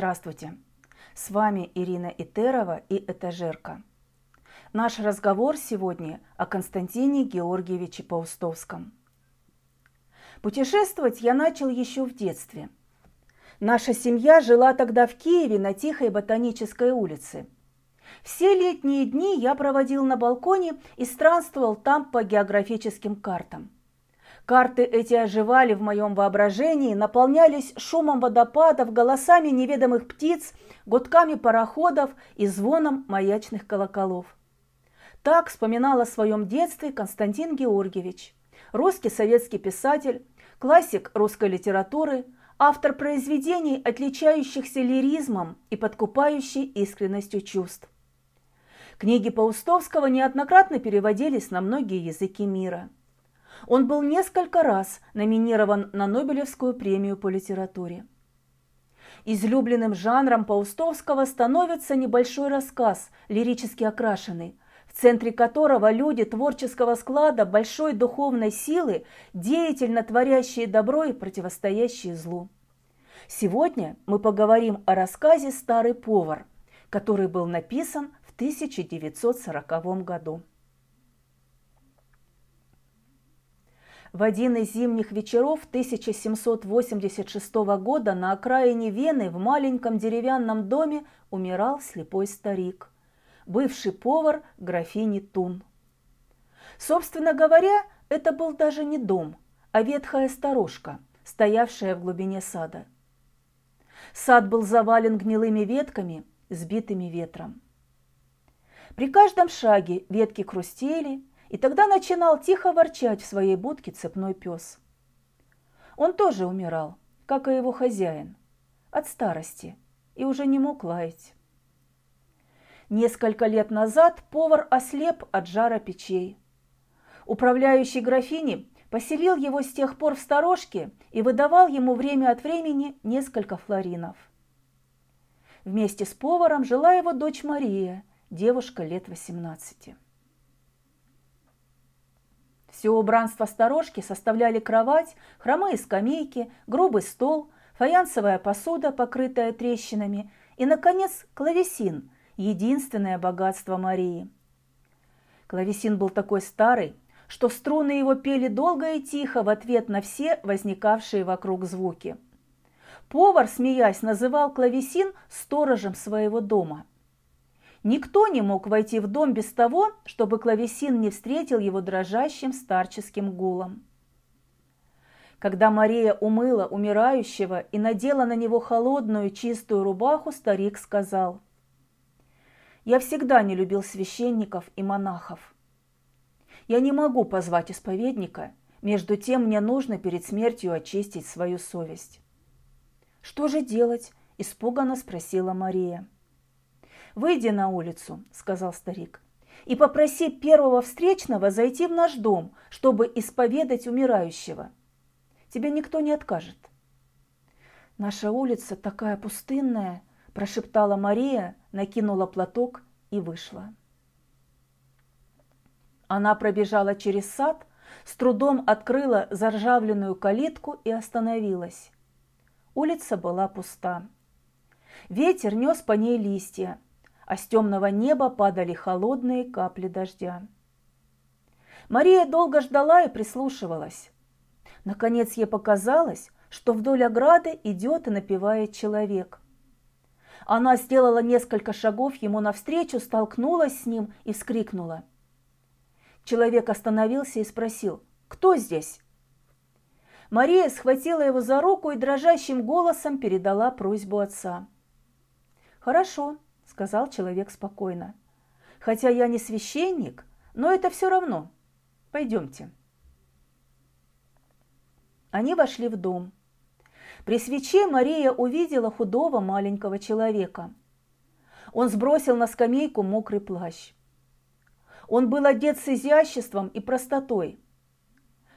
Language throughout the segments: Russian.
Здравствуйте! С вами Ирина Итерова и Этажерка. Наш разговор сегодня о Константине Георгиевиче Паустовском. Путешествовать я начал еще в детстве. Наша семья жила тогда в Киеве на Тихой Ботанической улице. Все летние дни я проводил на балконе и странствовал там по географическим картам – Карты эти оживали в моем воображении, наполнялись шумом водопадов, голосами неведомых птиц, гудками пароходов и звоном маячных колоколов. Так вспоминал о своем детстве Константин Георгиевич, русский советский писатель, классик русской литературы, автор произведений, отличающихся лиризмом и подкупающей искренностью чувств. Книги Паустовского неоднократно переводились на многие языки мира – он был несколько раз номинирован на Нобелевскую премию по литературе. Излюбленным жанром Паустовского становится небольшой рассказ, лирически окрашенный, в центре которого люди творческого склада большой духовной силы, деятельно творящие добро и противостоящие злу. Сегодня мы поговорим о рассказе «Старый повар», который был написан в 1940 году. В один из зимних вечеров 1786 года на окраине Вены в маленьком деревянном доме умирал слепой старик, бывший повар графини Тун. Собственно говоря, это был даже не дом, а ветхая сторожка, стоявшая в глубине сада. Сад был завален гнилыми ветками, сбитыми ветром. При каждом шаге ветки хрустели, и тогда начинал тихо ворчать в своей будке цепной пес. Он тоже умирал, как и его хозяин, от старости, и уже не мог лаять. Несколько лет назад повар ослеп от жара печей. Управляющий графини поселил его с тех пор в сторожке и выдавал ему время от времени несколько флоринов. Вместе с поваром жила его дочь Мария, девушка лет 18. Все убранство сторожки составляли кровать, хромые скамейки, грубый стол, фаянсовая посуда, покрытая трещинами, и, наконец, клавесин – единственное богатство Марии. Клавесин был такой старый, что струны его пели долго и тихо в ответ на все возникавшие вокруг звуки. Повар, смеясь, называл клавесин сторожем своего дома – Никто не мог войти в дом без того, чтобы клавесин не встретил его дрожащим старческим гулом. Когда Мария умыла умирающего и надела на него холодную чистую рубаху, старик сказал, «Я всегда не любил священников и монахов. Я не могу позвать исповедника, между тем мне нужно перед смертью очистить свою совесть». «Что же делать?» – испуганно спросила Мария. «Выйди на улицу», – сказал старик, – «и попроси первого встречного зайти в наш дом, чтобы исповедать умирающего. Тебе никто не откажет». «Наша улица такая пустынная», – прошептала Мария, накинула платок и вышла. Она пробежала через сад, с трудом открыла заржавленную калитку и остановилась. Улица была пуста. Ветер нес по ней листья, а с темного неба падали холодные капли дождя. Мария долго ждала и прислушивалась. Наконец ей показалось, что вдоль ограды идет и напевает человек. Она сделала несколько шагов ему навстречу, столкнулась с ним и вскрикнула. Человек остановился и спросил, «Кто здесь?» Мария схватила его за руку и дрожащим голосом передала просьбу отца. «Хорошо», сказал человек спокойно. Хотя я не священник, но это все равно. Пойдемте. Они вошли в дом. При свече Мария увидела худого маленького человека. Он сбросил на скамейку мокрый плащ. Он был одет с изяществом и простотой.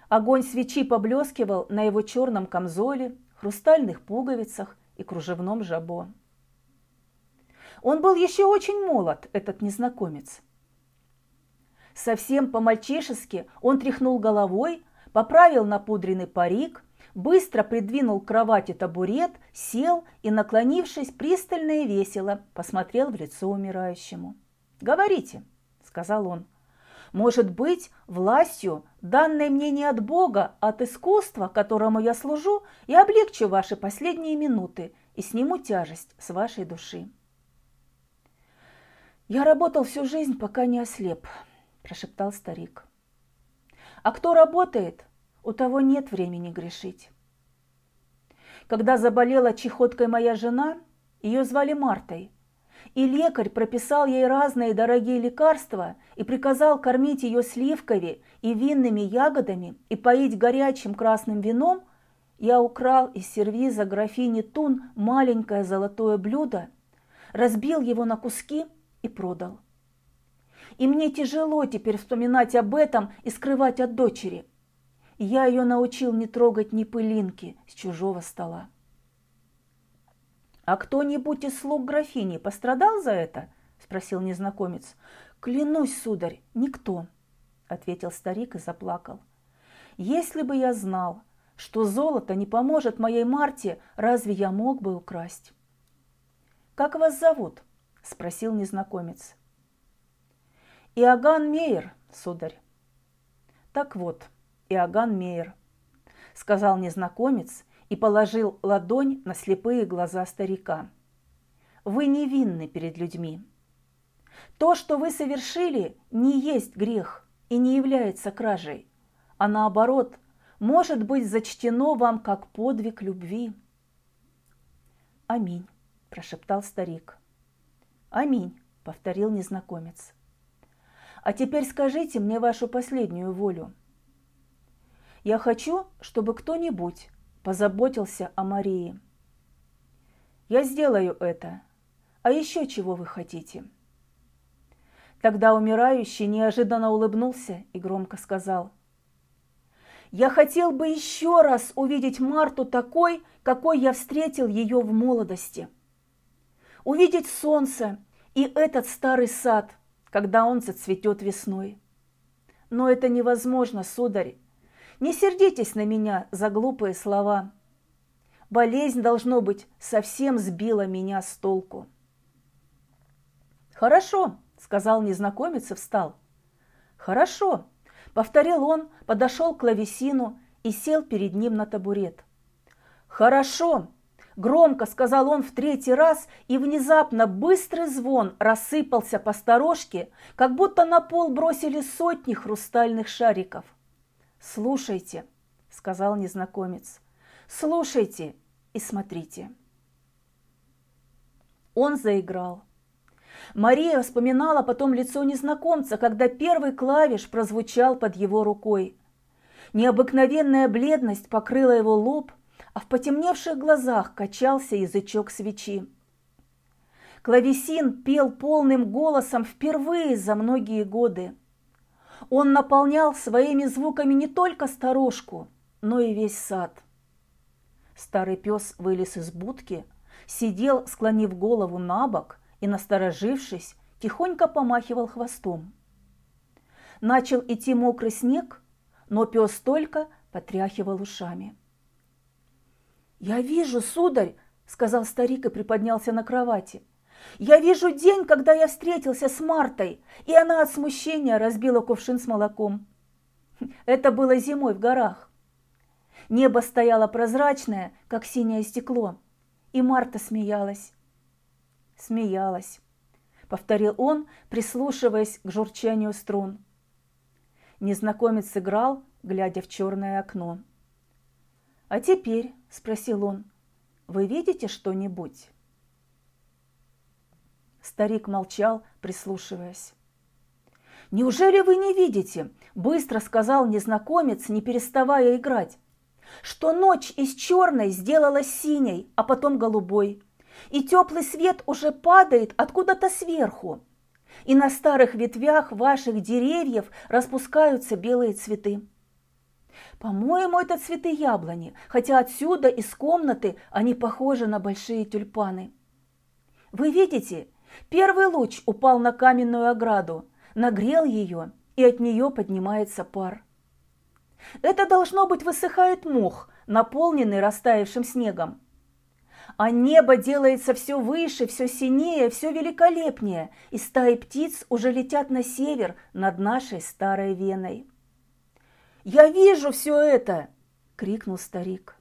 Огонь свечи поблескивал на его черном камзоле, хрустальных пуговицах и кружевном жабо. Он был еще очень молод, этот незнакомец. Совсем по-мальчишески он тряхнул головой, поправил напудренный парик, быстро придвинул к кровати табурет, сел и, наклонившись, пристально и весело посмотрел в лицо умирающему. «Говорите», — сказал он. «Может быть, властью, данной мне не от Бога, а от искусства, которому я служу, я облегчу ваши последние минуты и сниму тяжесть с вашей души». «Я работал всю жизнь, пока не ослеп», – прошептал старик. «А кто работает, у того нет времени грешить». Когда заболела чехоткой моя жена, ее звали Мартой, и лекарь прописал ей разные дорогие лекарства и приказал кормить ее сливками и винными ягодами и поить горячим красным вином, я украл из сервиза графини Тун маленькое золотое блюдо, разбил его на куски – и продал. И мне тяжело теперь вспоминать об этом и скрывать от дочери. Я ее научил не трогать ни пылинки с чужого стола. «А кто-нибудь из слуг графини пострадал за это?» – спросил незнакомец. «Клянусь, сударь, никто», – ответил старик и заплакал. «Если бы я знал, что золото не поможет моей Марте, разве я мог бы украсть?» «Как вас зовут?» – спросил незнакомец. «Иоганн Мейер, сударь». «Так вот, Иоганн Мейер», – сказал незнакомец и положил ладонь на слепые глаза старика. «Вы невинны перед людьми. То, что вы совершили, не есть грех и не является кражей, а наоборот, может быть зачтено вам как подвиг любви». «Аминь», – прошептал старик. «Аминь», — повторил незнакомец. «А теперь скажите мне вашу последнюю волю. Я хочу, чтобы кто-нибудь позаботился о Марии. Я сделаю это. А еще чего вы хотите?» Тогда умирающий неожиданно улыбнулся и громко сказал – я хотел бы еще раз увидеть Марту такой, какой я встретил ее в молодости увидеть солнце и этот старый сад, когда он зацветет весной. Но это невозможно, сударь. Не сердитесь на меня за глупые слова. Болезнь, должно быть, совсем сбила меня с толку. «Хорошо», — сказал незнакомец и встал. «Хорошо», — повторил он, подошел к клавесину и сел перед ним на табурет. «Хорошо», Громко сказал он в третий раз, и внезапно быстрый звон рассыпался по сторожке, как будто на пол бросили сотни хрустальных шариков. «Слушайте», — сказал незнакомец, — «слушайте и смотрите». Он заиграл. Мария вспоминала потом лицо незнакомца, когда первый клавиш прозвучал под его рукой. Необыкновенная бледность покрыла его лоб – а в потемневших глазах качался язычок свечи. Клавесин пел полным голосом впервые за многие годы. Он наполнял своими звуками не только сторожку, но и весь сад. Старый пес вылез из будки, сидел, склонив голову на бок и, насторожившись, тихонько помахивал хвостом. Начал идти мокрый снег, но пес только потряхивал ушами. «Я вижу, сударь!» – сказал старик и приподнялся на кровати. «Я вижу день, когда я встретился с Мартой, и она от смущения разбила кувшин с молоком. Это было зимой в горах. Небо стояло прозрачное, как синее стекло, и Марта смеялась. Смеялась, повторил он, прислушиваясь к журчанию струн. Незнакомец сыграл, глядя в черное окно. «А теперь», – спросил он, – «вы видите что-нибудь?» Старик молчал, прислушиваясь. «Неужели вы не видите?» – быстро сказал незнакомец, не переставая играть. «Что ночь из черной сделалась синей, а потом голубой, и теплый свет уже падает откуда-то сверху, и на старых ветвях ваших деревьев распускаются белые цветы. По-моему, это цветы яблони, хотя отсюда, из комнаты, они похожи на большие тюльпаны. Вы видите, первый луч упал на каменную ограду, нагрел ее, и от нее поднимается пар. Это должно быть высыхает мох, наполненный растаявшим снегом. А небо делается все выше, все синее, все великолепнее, и стаи птиц уже летят на север над нашей старой Веной. «Я вижу все это!» – крикнул старик.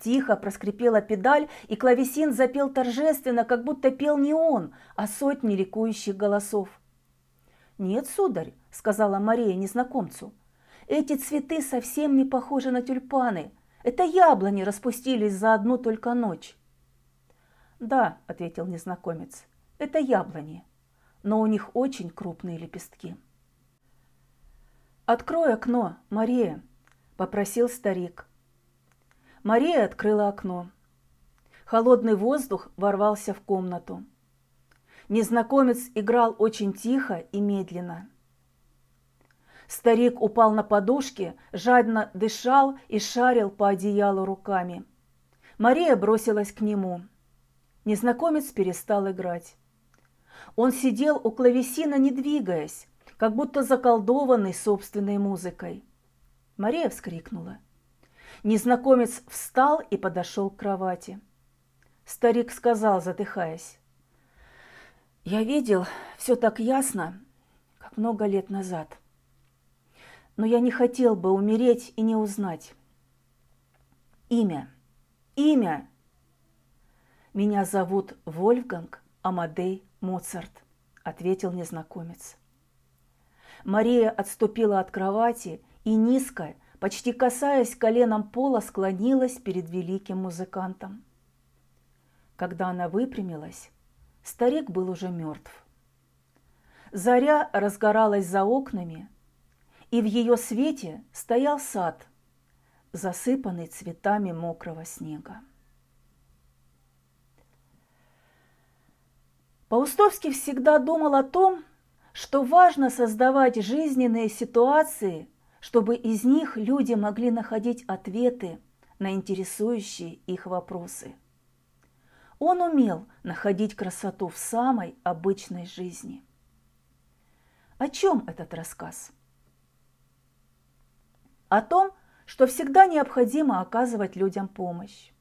Тихо проскрипела педаль, и клавесин запел торжественно, как будто пел не он, а сотни ликующих голосов. «Нет, сударь», – сказала Мария незнакомцу, – «эти цветы совсем не похожи на тюльпаны. Это яблони распустились за одну только ночь». «Да», – ответил незнакомец, – «это яблони, но у них очень крупные лепестки». «Открой окно, Мария», – попросил старик. Мария открыла окно. Холодный воздух ворвался в комнату. Незнакомец играл очень тихо и медленно. Старик упал на подушки, жадно дышал и шарил по одеялу руками. Мария бросилась к нему. Незнакомец перестал играть. Он сидел у клавесина, не двигаясь, как будто заколдованный собственной музыкой. Мария вскрикнула. Незнакомец встал и подошел к кровати. Старик сказал, задыхаясь, «Я видел все так ясно, как много лет назад. Но я не хотел бы умереть и не узнать. Имя, имя. Меня зовут Вольфганг Амадей Моцарт», – ответил незнакомец. Мария отступила от кровати и низко, почти касаясь коленом пола, склонилась перед великим музыкантом. Когда она выпрямилась, старик был уже мертв. Заря разгоралась за окнами, и в ее свете стоял сад, засыпанный цветами мокрого снега. Паустовский всегда думал о том, что важно создавать жизненные ситуации – чтобы из них люди могли находить ответы на интересующие их вопросы. Он умел находить красоту в самой обычной жизни. О чем этот рассказ? О том, что всегда необходимо оказывать людям помощь.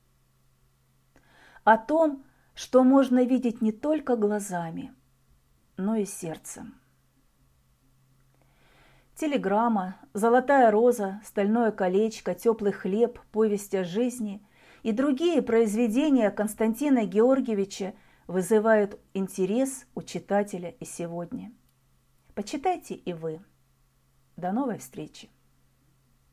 О том, что можно видеть не только глазами, но и сердцем. Телеграмма, золотая роза, стальное колечко, теплый хлеб, повесть о жизни и другие произведения Константина Георгиевича вызывают интерес у читателя и сегодня. Почитайте и вы. До новой встречи!